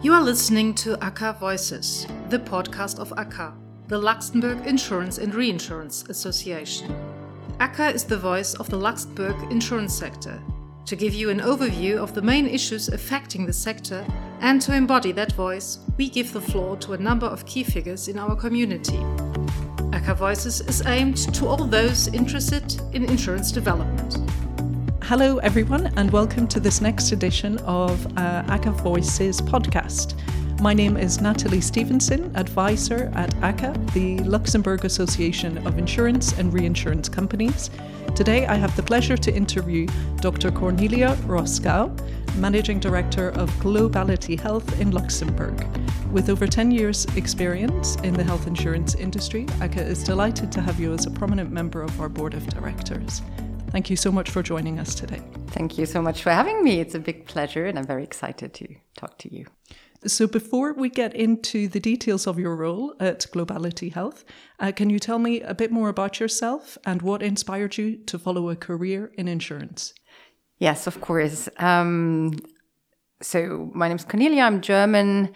You are listening to ACA Voices, the podcast of ACA, the Luxembourg Insurance and Reinsurance Association. ACA is the voice of the Luxembourg insurance sector, to give you an overview of the main issues affecting the sector and to embody that voice, we give the floor to a number of key figures in our community. ACA Voices is aimed to all those interested in insurance development. Hello, everyone, and welcome to this next edition of uh, ACA Voices podcast. My name is Natalie Stevenson, advisor at ACA, the Luxembourg Association of Insurance and Reinsurance Companies. Today, I have the pleasure to interview Dr. Cornelia Roskau, Managing Director of Globality Health in Luxembourg. With over 10 years' experience in the health insurance industry, ACA is delighted to have you as a prominent member of our board of directors. Thank you so much for joining us today. Thank you so much for having me. It's a big pleasure, and I'm very excited to talk to you. So, before we get into the details of your role at Globality Health, uh, can you tell me a bit more about yourself and what inspired you to follow a career in insurance? Yes, of course. Um, so, my name is Cornelia. I'm German.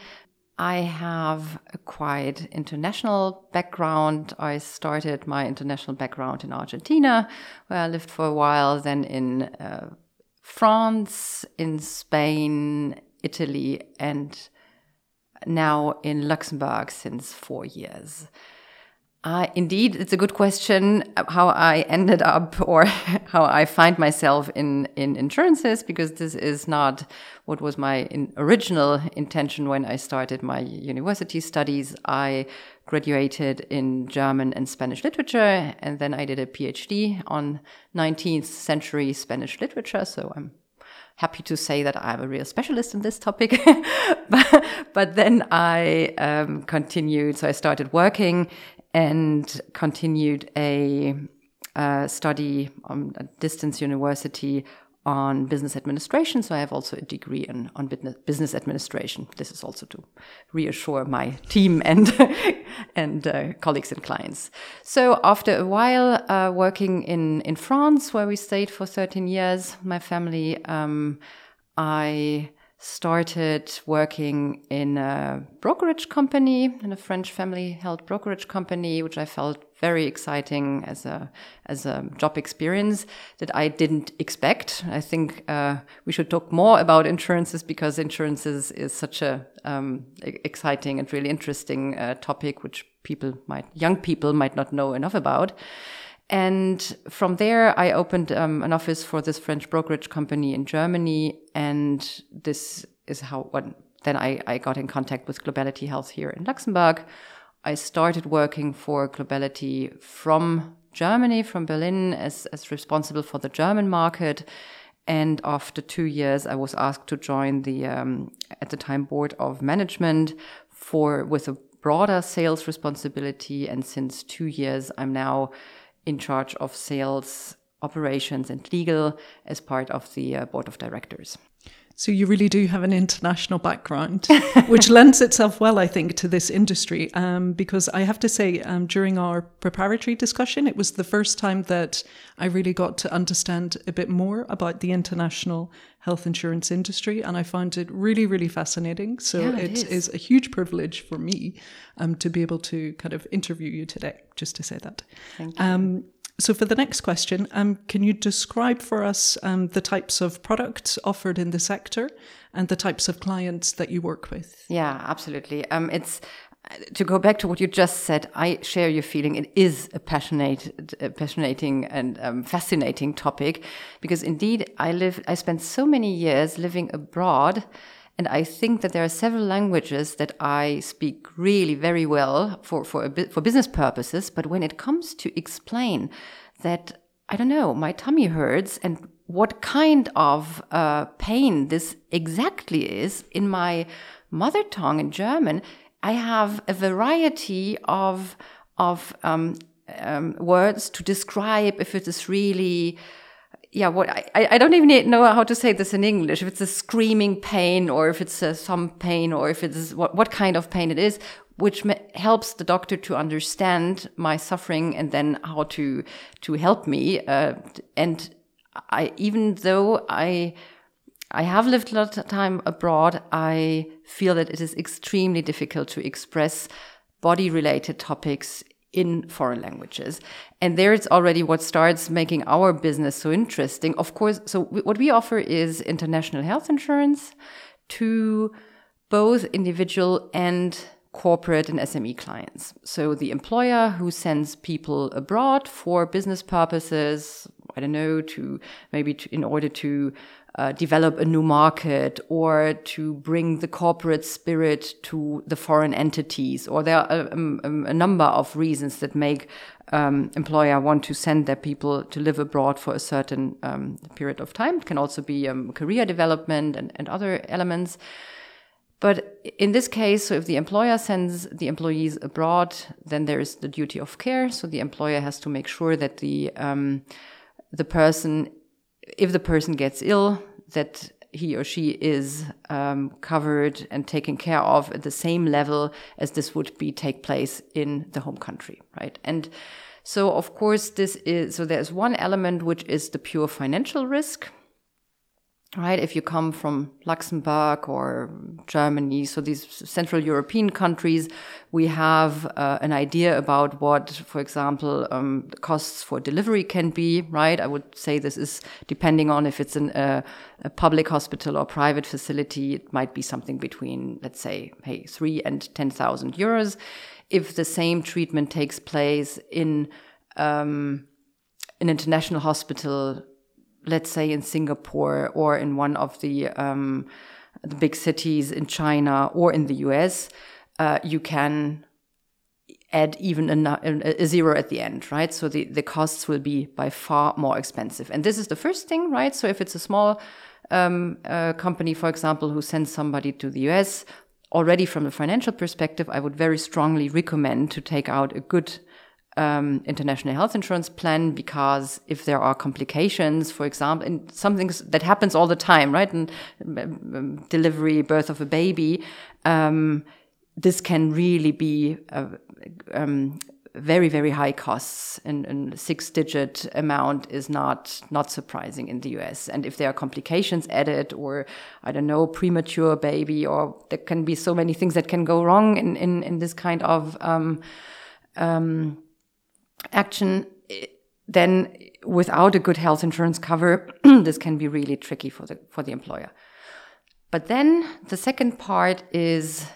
I have a quite international background. I started my international background in Argentina, where I lived for a while, then in uh, France, in Spain, Italy, and now in Luxembourg since four years. Uh, indeed, it's a good question how I ended up or how I find myself in, in insurances because this is not what was my in original intention when I started my university studies. I graduated in German and Spanish literature and then I did a PhD on 19th century Spanish literature. So I'm happy to say that I'm a real specialist in this topic. but, but, then I um, continued, so I started working and continued a uh, study on a distance university on business administration. So I have also a degree in, on business administration. This is also to reassure my team and and uh, colleagues and clients. So after a while uh, working in in France, where we stayed for 13 years, my family, um, I started working in a brokerage company, in a French family-held brokerage company, which I felt very exciting as a as a job experience that I didn't expect. I think uh, we should talk more about insurances because insurances is such a um, exciting and really interesting uh, topic, which people might young people might not know enough about. And from there, I opened um, an office for this French brokerage company in Germany. And this is how when, then I, I got in contact with Globality Health here in Luxembourg. I started working for Globality from Germany, from Berlin, as, as responsible for the German market. And after two years, I was asked to join the, um, at the time, board of management for with a broader sales responsibility. And since two years, I'm now in charge of sales, operations, and legal as part of the uh, board of directors. So you really do have an international background, which lends itself well, I think, to this industry. Um, because I have to say, um, during our preparatory discussion, it was the first time that I really got to understand a bit more about the international health insurance industry, and I found it really, really fascinating. So yeah, it, it is. is. a huge privilege for me um, to be able to kind of interview you today. Just to say that. Thank you. So, for the next question, um, can you describe for us um, the types of products offered in the sector and the types of clients that you work with? Yeah, absolutely. Um, it's to go back to what you just said. I share your feeling. It is a passionate, passionating, and um, fascinating topic because indeed, I live. I spent so many years living abroad. And I think that there are several languages that I speak really very well for, for, for business purposes. But when it comes to explain that, I don't know, my tummy hurts and what kind of uh, pain this exactly is in my mother tongue in German, I have a variety of, of um, um, words to describe if it is really yeah, what I, I don't even know how to say this in English. If it's a screaming pain, or if it's a, some pain, or if it's what what kind of pain it is, which helps the doctor to understand my suffering and then how to to help me. Uh, and I, even though I I have lived a lot of time abroad. I feel that it is extremely difficult to express body related topics in foreign languages. And there it's already what starts making our business so interesting. Of course, so what we offer is international health insurance to both individual and corporate and SME clients. So the employer who sends people abroad for business purposes, I don't know, to maybe to, in order to uh, develop a new market or to bring the corporate spirit to the foreign entities. Or there are a, um, um, a number of reasons that make um, employer want to send their people to live abroad for a certain um, period of time. It can also be um, career development and, and other elements. But in this case, so if the employer sends the employees abroad, then there is the duty of care. So the employer has to make sure that the um, the person if the person gets ill, that he or she is um, covered and taken care of at the same level as this would be take place in the home country, right? And so, of course, this is so. There's one element which is the pure financial risk, right? If you come from Luxembourg or Germany, so these Central European countries, we have uh, an idea about what, for example, um, the costs for delivery can be, right? I would say this is depending on if it's an, uh, a public hospital or private facility, it might be something between, let's say, hey, three and 10,000 euros. If the same treatment takes place in um, an international hospital, let's say in Singapore or in one of the um, the big cities in China or in the US, uh, you can add even a, a, zero at the end, right? So the, the costs will be by far more expensive. And this is the first thing, right? So if it's a small um, uh, company, for example, who sends somebody to the US, already from a financial perspective, I would very strongly recommend to take out a good um, international health insurance plan because if there are complications, for example, and something that happens all the time, right? And um, delivery, birth of a baby, um, this can really be uh, um, very very high costs and, and six digit amount is not not surprising in the US and if there are complications added or I don't know premature baby or there can be so many things that can go wrong in in, in this kind of um, um, action, then without a good health insurance cover, this can be really tricky for the for the employer. But then the second part is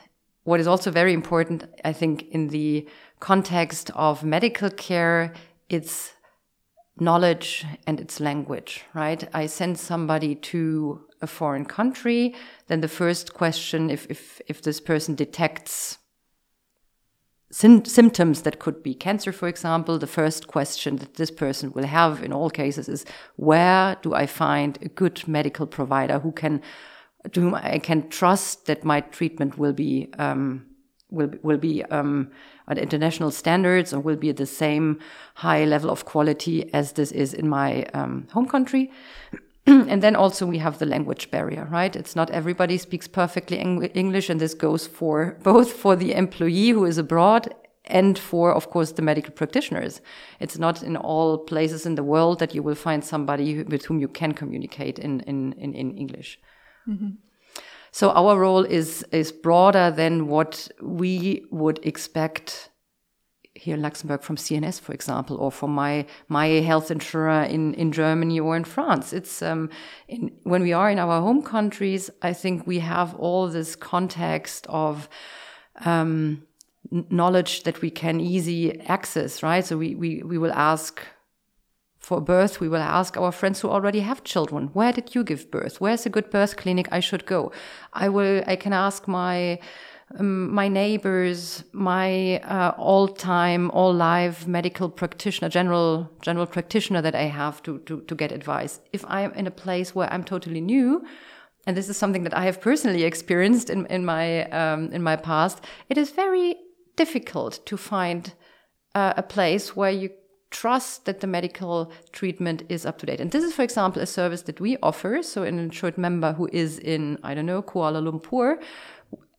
what is also very important, I think, in the context of medical care. It's knowledge and its language, right? I send somebody to a foreign country, then the first question, if if if this person detects symptoms that could be cancer, for example, the first question that this person will have in all cases is where do I find a good medical provider who can, to whom I can trust that my treatment will be, um, will, will be um, at international standards or will be at the same high level of quality as this is in my um, home country. and then also we have the language barrier, right? It's not everybody speaks perfectly English, and this goes for both for the employee who is abroad and for, of course, the medical practitioners. It's not in all places in the world that you will find somebody with whom you can communicate in in in, in English. Mm -hmm. So our role is is broader than what we would expect here in Luxembourg from CNS, for example, or from my my health insurer in in Germany or in France. It's um, in, when we are in our home countries, I think we have all this context of. Um, knowledge that we can easy access right so we, we we will ask for birth, we will ask our friends who already have children, where did you give birth? Where's a good birth clinic I should go? I will, I can ask my um, my neighbors, my uh, all-time, all-life medical practitioner, general general practitioner that I have to, to to get advice. If I'm in a place where I'm totally new, and this is something that I have personally experienced in in my um, in my past, it is very difficult to find uh, a place where you trust that the medical treatment is up to date. And this is, for example, a service that we offer. So, an insured member who is in, I don't know, Kuala Lumpur,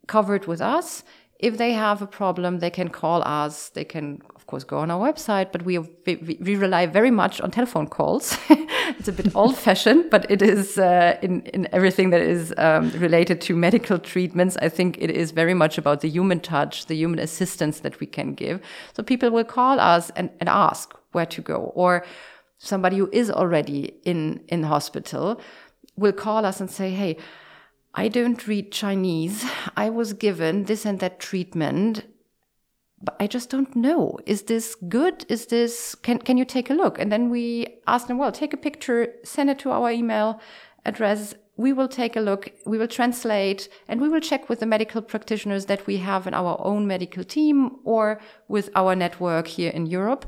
covered with us if they have a problem, they can call us. They can, of course, go on our website, but we, we, we rely very much on telephone calls. it's a bit old fashioned, but it is uh, in, in everything that is um, related to medical treatments. I think it is very much about the human touch, the human assistance that we can give. So people will call us and, and ask where to go or somebody who is already in, in hospital will call us and say, Hey, I don't read Chinese. I was given this and that treatment, but I just don't know. Is this good? Is this, can, can you take a look? And then we ask them, well, take a picture, send it to our email address. We will take a look, we will translate, and we will check with the medical practitioners that we have in our own medical team or with our network here in Europe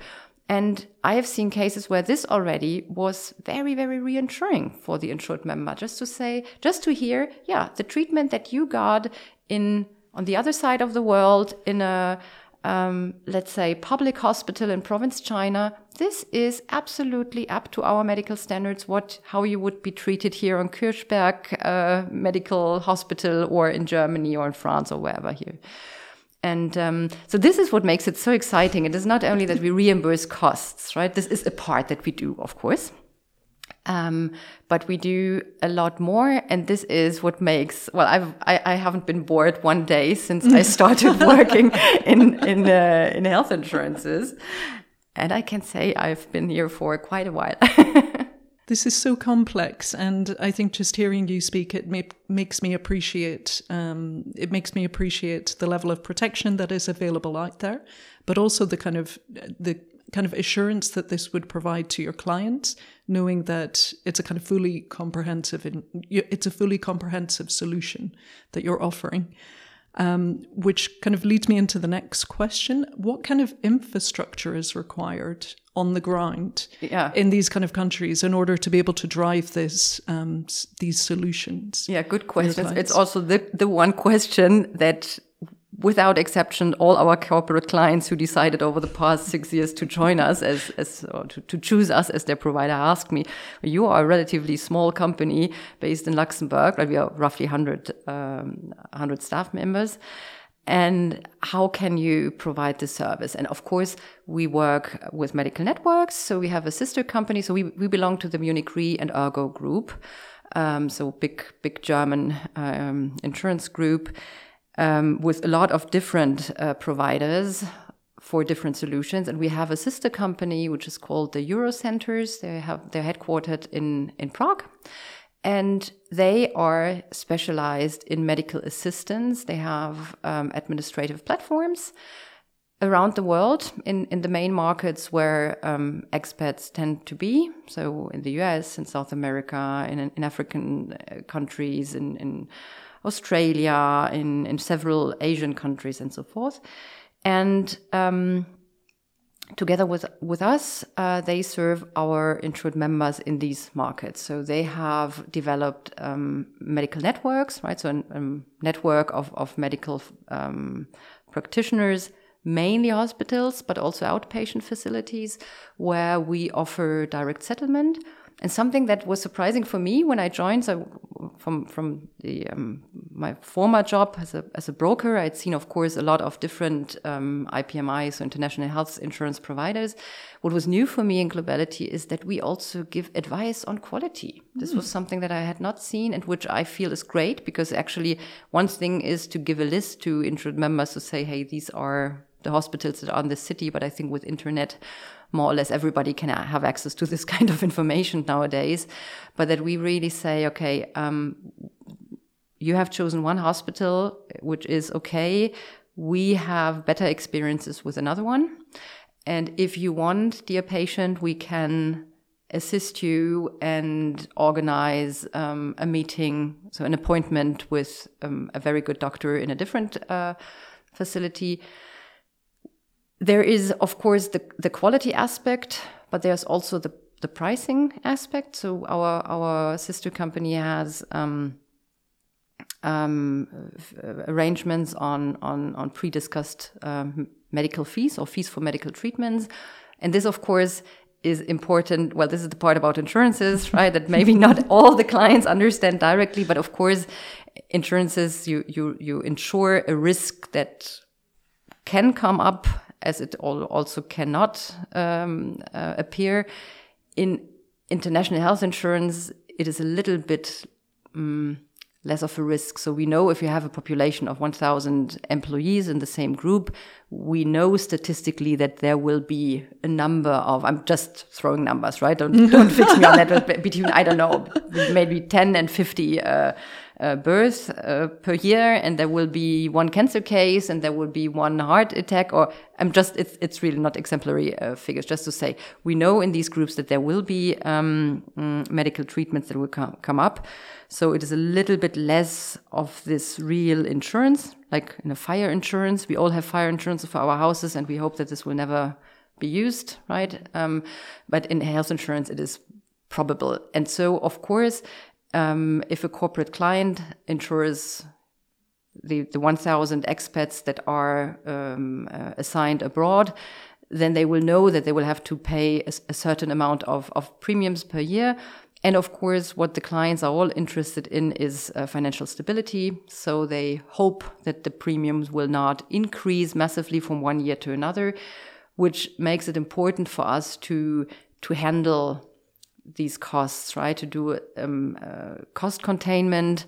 and I have seen cases where this already was very, very reassuring for the insured member, just to say, just to hear, yeah, the treatment that you got in on the other side of the world in a um, let's say public hospital in province China, this is absolutely up to our medical standards. What how you would be treated here on Kirchberg uh, Medical Hospital or in Germany or in France or wherever here. And um, so this is what makes it so exciting. It is not only that we reimburse costs, right? This is a part that we do, of course. Um, but we do a lot more, and this is what makes. Well, I've I, I haven't been bored one day since I started working in in uh, in health insurances, and I can say I've been here for quite a while. This is so complex, and I think just hearing you speak, it may, makes me appreciate. Um, it makes me appreciate the level of protection that is available out there, but also the kind of the kind of assurance that this would provide to your clients, knowing that it's a kind of fully comprehensive, it's a fully comprehensive solution that you're offering. Um, which kind of leads me into the next question: What kind of infrastructure is required on the ground yeah. in these kind of countries in order to be able to drive this um, these solutions? Yeah, good question. It's also the the one question that without exception, all our corporate clients who decided over the past six years to join us as, as to, to, choose us as their provider asked me, you are a relatively small company based in Luxembourg, right? We are roughly 100, um, 100 staff members. And how can you provide the service? And of course we work with medical networks. So we have a sister company. So we, we belong to the munich re and ergo group um, so big big german um, insurance group um, with a lot of different uh, providers for different solutions and we have a sister company which is called the Euro-Centers they have they're headquartered in in prague and they are specialized in medical assistance. They have um, administrative platforms around the world in, in the main markets where um, expats tend to be. So in the US, in South America, in, in African uh, countries, in, in Australia, in, in several Asian countries, and so forth. And um, together with with us, uh, they serve our insured members in these markets. So they have developed um, medical networks, right? So a network of of medical um, practitioners, mainly hospitals, but also outpatient facilities, where we offer direct settlement and something that was surprising for me when I joined, so from from the um, my former job as a as a broker, I'd seen, of course, a lot of different um, IPMIs, so international health insurance providers. What was new for me in globality is that we also give advice on quality. This mm. was something that I had not seen, and which I feel is great because actually, one thing is to give a list to insured members to say, hey, these are the hospitals that are in the city, but I think with internet more or less everybody can have access to this kind of information nowadays, but that we really say, okay, um, you have chosen one hospital, which is okay. We have better experiences with another one. And if you want, dear patient, we can assist you and organize um, a meeting, so an appointment with um, a very good doctor in a different uh, facility there is, of course, the, the quality aspect, but there's also the, the pricing aspect. So our our sister company has um, um, arrangements on on on pre-discussed um, medical fees or fees for medical treatments, and this, of course, is important. Well, this is the part about insurances, right? That maybe not all the clients understand directly, but of course, insurances, you, you, you insure a risk that can come up as it also cannot um, uh, appear. In international health insurance, it is a little bit um, less of a risk. So we know if you have a population of 1,000 employees in the same group, we know statistically that there will be a number of, I'm just throwing numbers, right? Don't, don't fix me on that, between, I don't know, maybe 10 and 50 uh, uh, uh, per year, and there will be one cancer case, and there will be one heart attack. Or I'm just it's it's really not exemplary uh, figures. Just to say, we know in these groups that there will be um, mm, medical treatments that will come come up. So it is a little bit less of this real insurance, like in a fire insurance. We all have fire insurance for our houses, and we hope that this will never be used, right? Um, but in health insurance, it is probable. And so, of course, um, if a corporate client insures the, the 1,000 expats that are um, uh, assigned abroad, then they will know that they will have to pay a, a, certain amount of, of premiums per year. And of course, what the clients are all interested in is uh, financial stability. So they hope that the premiums will not increase massively from one year to another, which makes it important for us to, to handle these costs, right? To do um, uh, cost containment.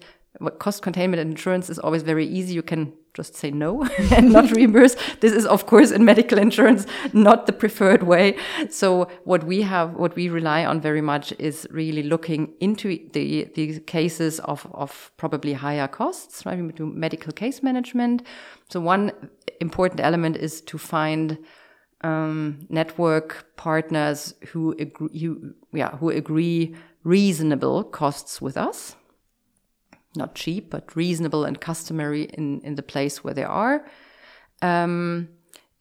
Cost containment insurance is always very easy. You can just say no and not reimburse. This is, of course, in medical insurance, not the preferred way. So what we have, what we rely on very much is really looking into the, the cases of, of probably higher costs, right? We do medical case management. So one important element is to find um, network partners who agree, who, yeah, who agree reasonable costs with us, not cheap, but reasonable and customary in, in the place where they are. Um,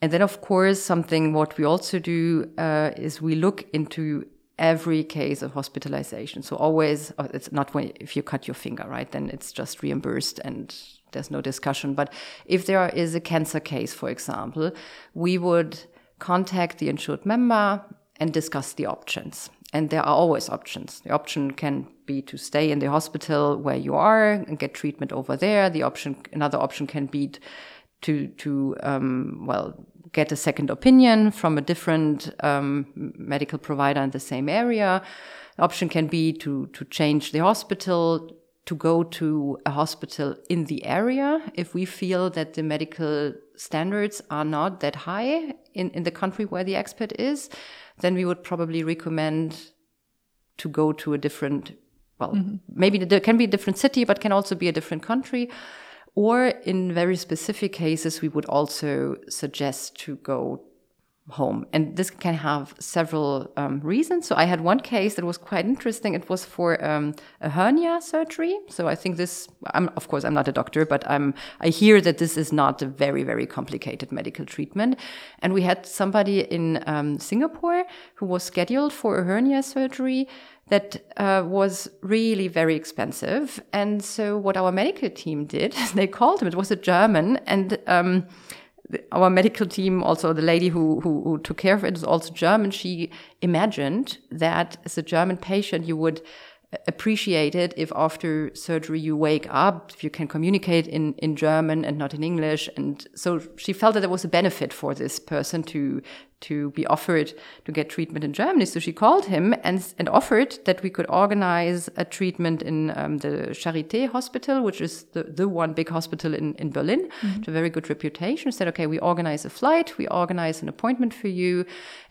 and then, of course, something what we also do uh, is we look into every case of hospitalization. So always, uh, it's not when if you cut your finger, right? Then it's just reimbursed and there's no discussion. But if there is a cancer case, for example, we would contact the insured member and discuss the options. And there are always options. The option can be to stay in the hospital where you are and get treatment over there. The option, another option can be to, to, um, well, get a second opinion from a different um, medical provider in the same area. The option can be to, to change the hospital, to go to a hospital in the area if we feel that the medical standards are not that high in, in the country where the expat is, then we would probably recommend to go to a different, well, mm -hmm. maybe there can be a different city, but can also be a different country. Or in very specific cases, we would also suggest to go home. And this can have several um, reasons. So I had one case that was quite interesting. It was for um, a hernia surgery. So I think this, I'm, of course, I'm not a doctor, but I'm, I hear that this is not a very, very complicated medical treatment. And we had somebody in um, Singapore who was scheduled for a hernia surgery that uh, was really very expensive. And so what our medical team did, they called him, it was a German, and our medical team, also the lady who, who, who took care of it is also German. She imagined that as a German patient, you would uh, appreciate it if after surgery you wake up, if you can communicate in, in German and not in English. And so she felt that there was a benefit for this person to to be offered to get treatment in Germany. So she called him and, and offered that we could organize a treatment in um, the Charité Hospital, which is the, the one big hospital in, in Berlin, mm -hmm. to a very good reputation. Said, okay, we organize a flight, we organize an appointment for you,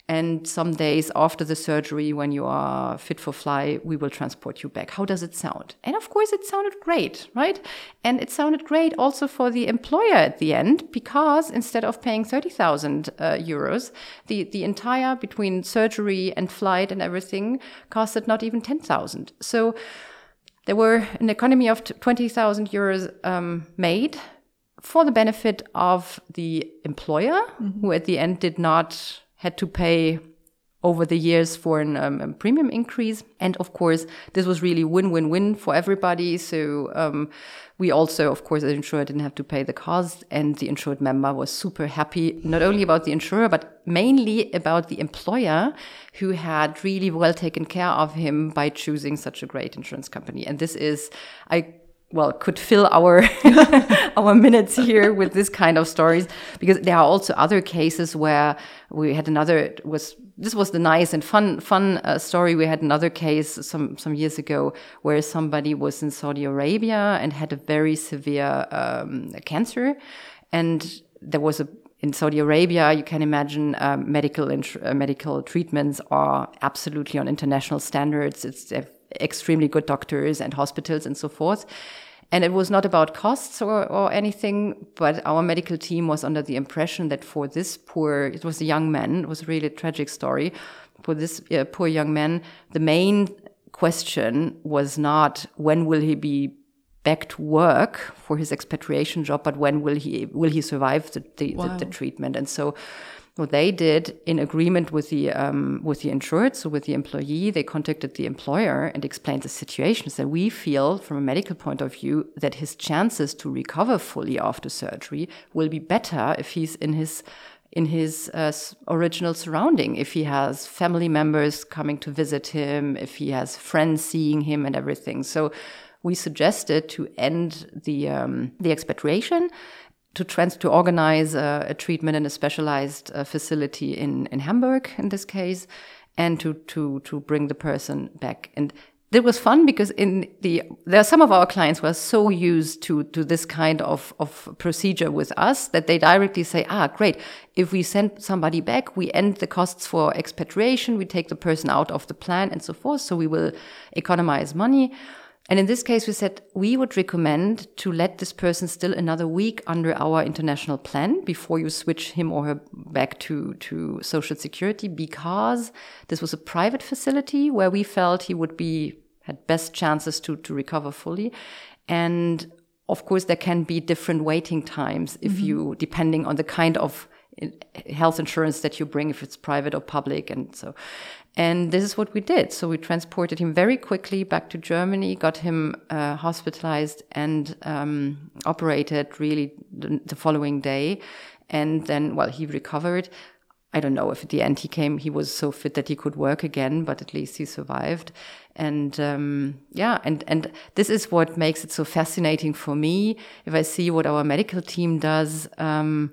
and some days after the surgery, when you are fit for fly, we will transport you back. How does it sound? And of course, it sounded great, right? And it sounded great also for the employer at the end, because instead of paying 30,000 uh, euros, the, the entire between surgery and flight and everything costed not even 10,000. So there were an economy of 20,000 euros um, made for the benefit of the employer, mm -hmm. who at the end did not had to pay over the years for an, um, a premium increase. And of course, this was really win-win-win for everybody. So um, we also, of course, the insurer didn't have to pay the cost, and the insured member was super happy, not only about the insurer, but mainly about the employer who had really well taken care of him by choosing such a great insurance company. And this is, I well could fill our our minutes here with this kind of stories because there are also other cases where we had another was this was the nice and fun fun uh, story we had another case some some years ago where somebody was in Saudi Arabia and had a very severe um, cancer and there was a in Saudi Arabia, you can imagine um, medical uh, medical treatments are absolutely on international standards. It's extremely good doctors and hospitals and so forth. And it was not about costs or, or anything, but our medical team was under the impression that for this poor, it was a young man, it was really a tragic story. For this uh, poor young man, the main question was not when will he be back to work for his expatriation job, but when will he will he survive the the, wow. the, the treatment? And so what they did in agreement with the um, with the insured, so with the employee, they contacted the employer and explained the situation. That we feel, from a medical point of view, that his chances to recover fully after surgery will be better if he's in his in his uh, original surrounding. If he has family members coming to visit him, if he has friends seeing him, and everything. So we suggested to end the um, the expatriation to trans to organize a, a treatment in a specialized uh, facility in in Hamburg in this case, and to to to bring the person back. And it was fun because in the there are some of our clients who are so used to to this kind of of procedure with us that they directly say, ah, great. If we send somebody back, we end the costs for expatriation, we take the person out of the plan and so forth. So we will economize money. And in this case, we said we would recommend to let this person still another week under our international plan before you switch him or her back to, to social security because this was a private facility where we felt he would be, had best chances to, to recover fully. And of course, there can be different waiting times if mm -hmm. you, depending on the kind of health insurance that you bring, if it's private or public. And so, and this is what we did. So we transported him very quickly back to Germany, got him uh, hospitalized and um, operated really the, the, following day. And then, well, he recovered. I don't know if at the end he came, he was so fit that he could work again, but at least he survived. And um, yeah, and, and this is what makes it so fascinating for me. If I see what our medical team does, um,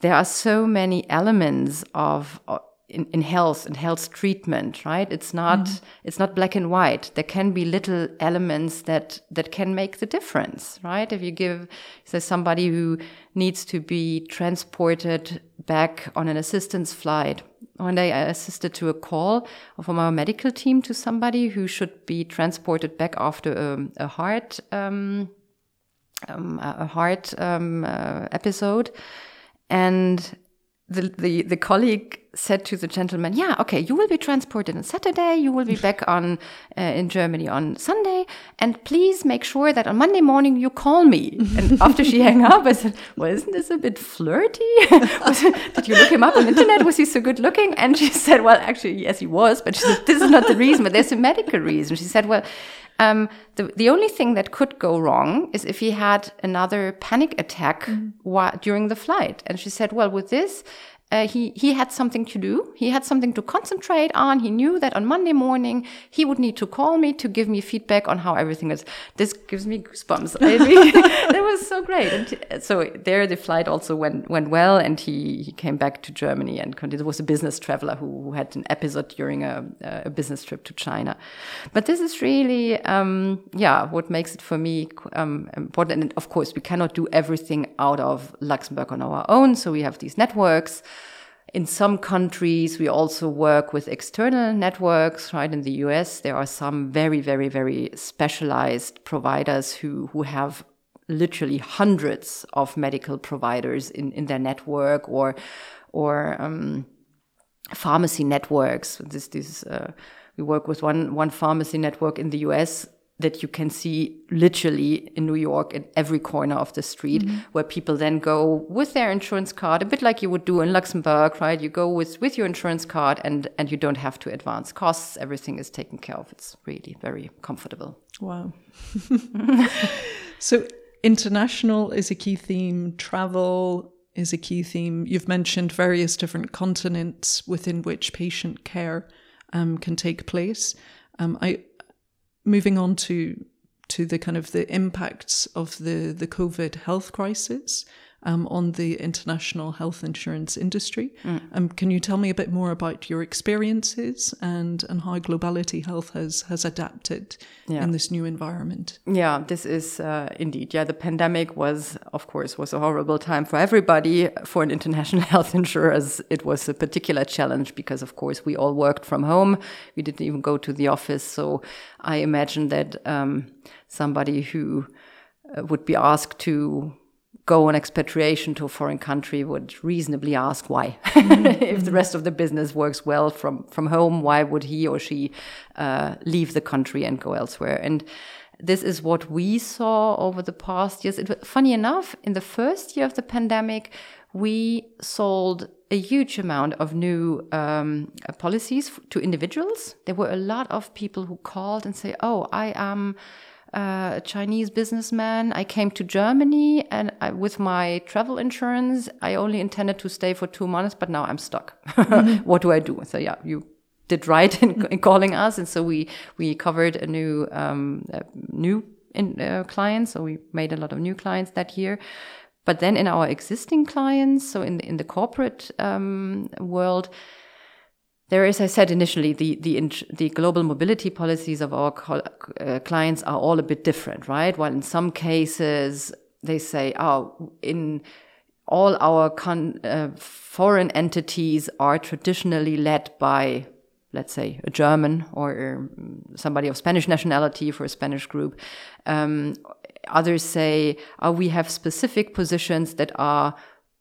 there are so many elements of in, in health and health treatment, right? It's not mm. it's not black and white. There can be little elements that that can make the difference, right? If you give say somebody who needs to be transported back on an assistance flight. One day I assisted to a call from our medical team to somebody who should be transported back after a, a heart um, um, a heart um, uh, episode, and the, the, the colleague said to the gentleman, "Yeah, okay, you will be transported on Saturday. You will be back on uh, in Germany on Sunday, and please make sure that on Monday morning you call me." and after she hung up, I said, "Well, isn't this a bit flirty? did you look him up on the internet? Was he so good looking?" And she said, "Well, actually, yes, he was, but said, this is not the reason. But there's a medical reason." She said, "Well." Um, the, the only thing that could go wrong is if he had another panic attack mm. during the flight. And she said, well, with this, uh, he he had something to do. He had something to concentrate on. He knew that on Monday morning he would need to call me to give me feedback on how everything is. This gives me goosebumps. that was so great. And so there, the flight also went went well, and he he came back to Germany and it was a business traveler who, who had an episode during a, a business trip to China. But this is really um, yeah what makes it for me um, important. And of course, we cannot do everything out of Luxembourg on our own. So we have these networks. In some countries, we also work with external networks, right? In the US, there are some very, very, very specialized providers who, who have literally hundreds of medical providers in, in their network or, or, um, pharmacy networks. This, this, uh, we work with one, one pharmacy network in the US that you can see literally in New York at every corner of the street, mm -hmm. where people then go with their insurance card, a bit like you would do in Luxembourg, right? You go with, with your insurance card and, and you don't have to advance costs. Everything is taken care of. It's really very comfortable. Wow. so international is a key theme, travel is a key theme. You've mentioned various different continents within which patient care um, can take place. Um, I moving on to to the kind of the impacts of the the COVID health crisis um, on the international health insurance industry. Mm. Um, can you tell me a bit more about your experiences and, and how Globality Health has, has adapted yeah. in this new environment? Yeah, this is uh, indeed. Yeah, the pandemic was, of course, was a horrible time for everybody. For an international health insurers, it was a particular challenge because, of course, we all worked from home. We didn't even go to the office. So I imagine that um, somebody who uh, would be asked to go on expatriation to a foreign country would reasonably ask why. Mm-hmm. if the rest of the business works well from, from home, why would he or she uh, leave the country and go elsewhere? And this is what we saw over the past years. It, funny enough, in the first year of the pandemic, we sold a huge amount of new um, policies to individuals. There were a lot of people who called and say, "Oh, I am." A Chinese businessman. I came to Germany and I, with my travel insurance, I only intended to stay for two months, but now I'm stuck. Mm-hmm. what do I do? So yeah, you did right in, in, calling us, and so we we covered a new um, a new in, uh, clients. So we made a lot of new clients that year. But then in our existing clients, so in the, in the corporate um, world, there is, I said initially, the the the global mobility policies of our uh, clients are all a bit different, right? While in some cases they say, "Oh, in all our uh, foreign entities are traditionally led by, let's say, a German or um, somebody of Spanish nationality for a Spanish group." Um, others say, "Oh, we have specific positions that are."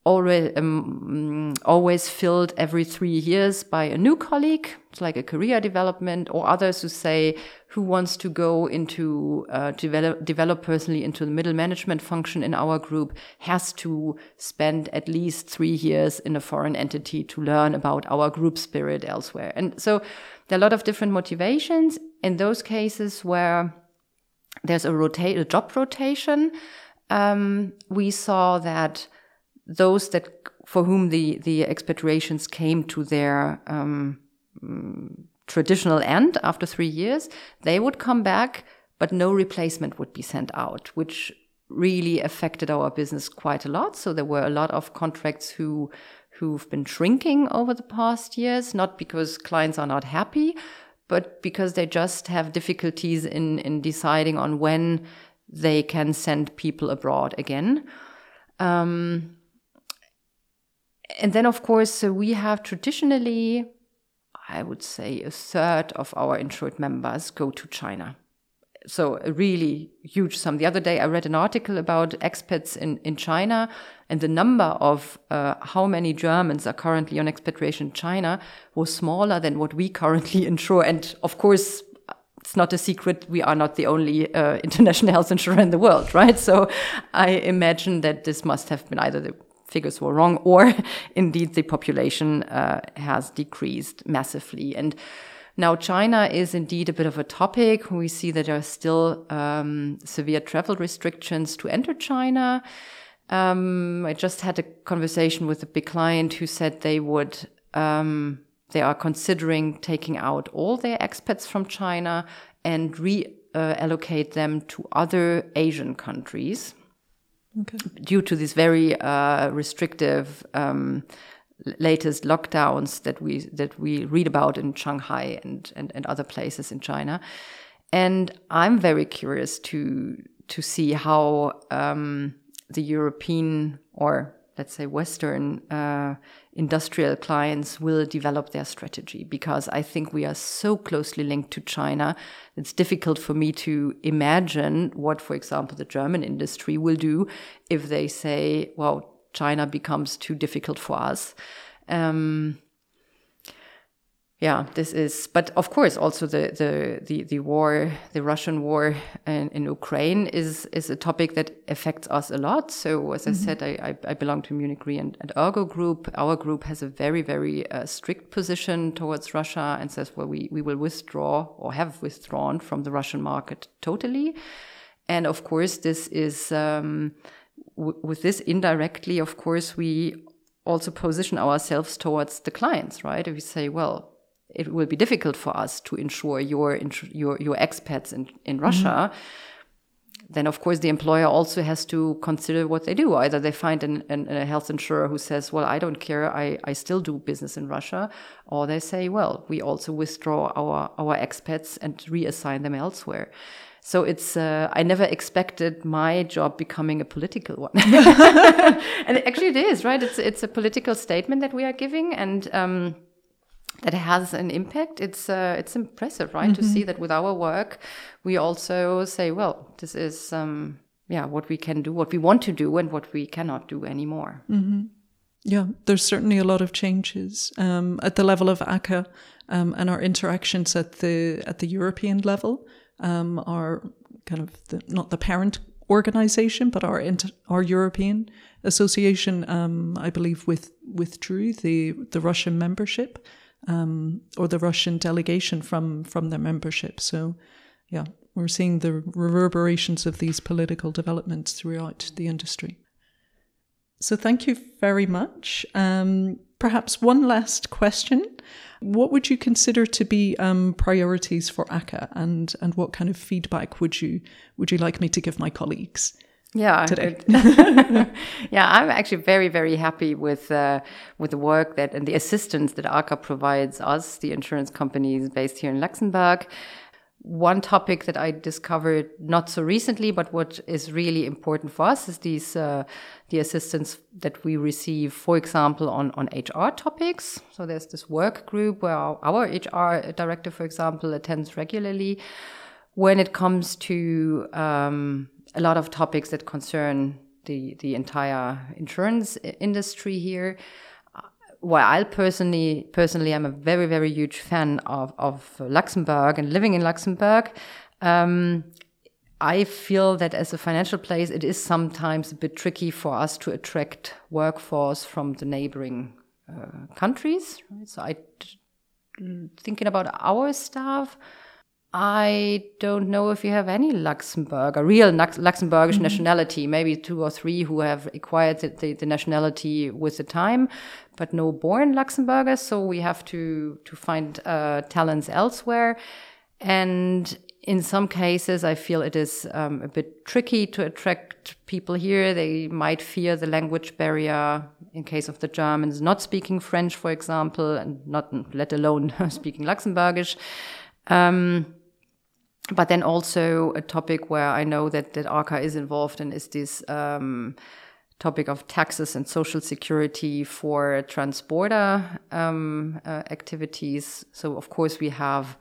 Already, um, always filled every three years by a new colleague. It's like a career development, or others who say who wants to go into uh, develop develop personally into the middle management function in our group has to spend at least three years in a foreign entity to learn about our group spirit elsewhere. And so there are a lot of different motivations in those cases where there's a rotate a job rotation. Um, we saw that those that for whom the the expatriations came to their um, traditional end after three years, they would come back, but no replacement would be sent out, which really affected our business quite a lot. So there were a lot of contracts who who've been shrinking over the past years, not because clients are not happy, but because they just have difficulties in in deciding on when they can send people abroad again. Um, and then, of course, uh, we have traditionally, I would say, a third of our insured members go to China. So a really huge sum. The other day, I read an article about expats in, in China, and the number of uh, how many Germans are currently on expatriation in China was smaller than what we currently insure. And of course, it's not a secret we are not the only uh, international health insurer in the world, right? So I imagine that this must have been either the figures were wrong, or indeed the population uh, has decreased massively. And now China is indeed a bit of a topic. We see that there are still um, severe travel restrictions to enter China. Um, I just had a conversation with a big client who said they would. Um, they are considering taking out all their expats from China and reallocate uh, them to other Asian countries okay. due to these very uh, restrictive um, latest lockdowns that we that we read about in Shanghai and, and, and other places in China. And I'm very curious to to see how um, the European or let's say Western uh, industrial clients will develop their strategy because I think we are so closely linked to China. It's difficult for me to imagine what, for example, the German industry will do if they say, well, China becomes too difficult for us. Um, yeah, this is, but of course, also the the the, the war, the Russian war in, in Ukraine is is a topic that affects us a lot. So, as mm -hmm. I said, I, I, belong to Munich Re and, and Ergo Group. Our group has a very very uh, strict position towards Russia and says, well, we we will withdraw or have withdrawn from the Russian market totally. And of course, this is um, with this indirectly. Of course, we also position ourselves towards the clients, right? If we say, well it will be difficult for us to insure your your your expats in in Russia. Mm -hmm. then of course the employer also has to consider what they do. Either they find an, an, a health insurer who says, well, I don't care, I, I still do business in Russia. Or they say, well, we also withdraw our, our expats and reassign them elsewhere. So it's, uh, I never expected my job becoming a political one. and actually it is, right? It's, it's a political statement that we are giving. And, um, that has an impact. It's uh, it's impressive, right, mm -hmm. to see that with our work, we also say, well, this is um, yeah what we can do, what we want to do, and what we cannot do anymore. Mm -hmm. Yeah, there's certainly a lot of changes um, at the level of ACA um, and our interactions at the at the European level um, are kind of the, not the parent organization, but our our European association, um, I believe, with withdrew the the Russian membership um, or the Russian delegation from from their membership. So, yeah, we're seeing the reverberations of these political developments throughout the industry. So, thank you very much. Um, perhaps one last question: What would you consider to be um, priorities for ACA, and and what kind of feedback would you would you like me to give my colleagues? Yeah today. yeah, I'm actually very very happy with uh, with the work that and the assistance that ACA provides us, the insurance companies based here in Luxembourg. One topic that I discovered not so recently, but what is really important for us is these uh, the assistance that we receive, for example, on on HR topics. So there's this work group where our, our HR director, for example, attends regularly when it comes to um, a lot of topics that concern the the entire insurance industry here. While well, I personally personally am a very very huge fan of of Luxembourg and living in Luxembourg. Um, I feel that as a financial place, it is sometimes a bit tricky for us to attract workforce from the neighboring uh, countries. So I thinking about our staff. I don't know if you have any Luxembourg, a real Luxembourgish mm -hmm. nationality, maybe two or three who have acquired the, the, the, nationality with the time, but no born Luxembourgers. So we have to, to find uh, talents elsewhere. And in some cases, I feel it is um, a bit tricky to attract people here. They might fear the language barrier in case of the Germans not speaking French, for example, and not let alone speaking Luxembourgish. Um, but then also a topic where I know that that ACA is involved in is this um, topic of taxes and social security for transborder um, uh, activities. So of course we have,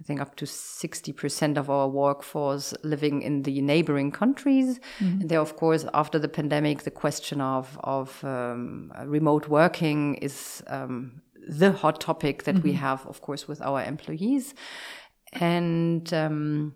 I think, up to sixty percent of our workforce living in the neighboring countries. Mm-hmm. And there, of course, after the pandemic, the question of of um, remote working is um, the hot topic that mm-hmm. we have, of course, with our employees and um,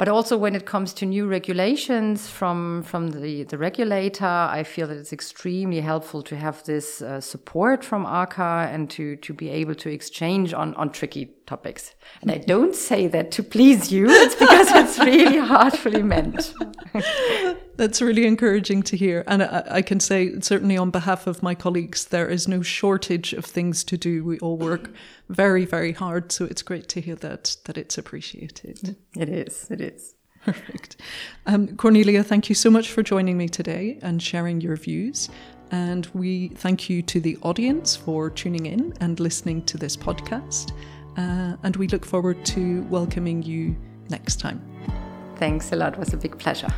but also when it comes to new regulations from from the, the regulator, I feel that it's extremely helpful to have this uh, support from ACA and to to be able to exchange on on tricky topics. And I don't say that to please you; it's because it's really heartfully meant. That's really encouraging to hear. And I, I, can say, certainly on behalf of my colleagues, there is no shortage of things to do. We all work very, very hard. So it's great to hear that, that it's appreciated. It is. It is. Perfect. Um, Cornelia, thank you so much for joining me today and sharing your views. And we thank you to the audience for tuning in and listening to this podcast. Uh, and we look forward to welcoming you next time. Thanks a lot. It was a big pleasure.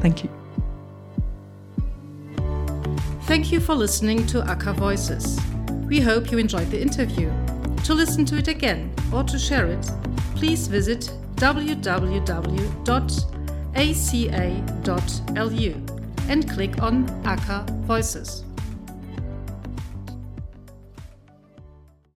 Thank you. Thank you for listening to ACA Voices. We hope you enjoyed the interview. To listen to it again or to share it, please visit www.aca.lu and click on ACA Voices.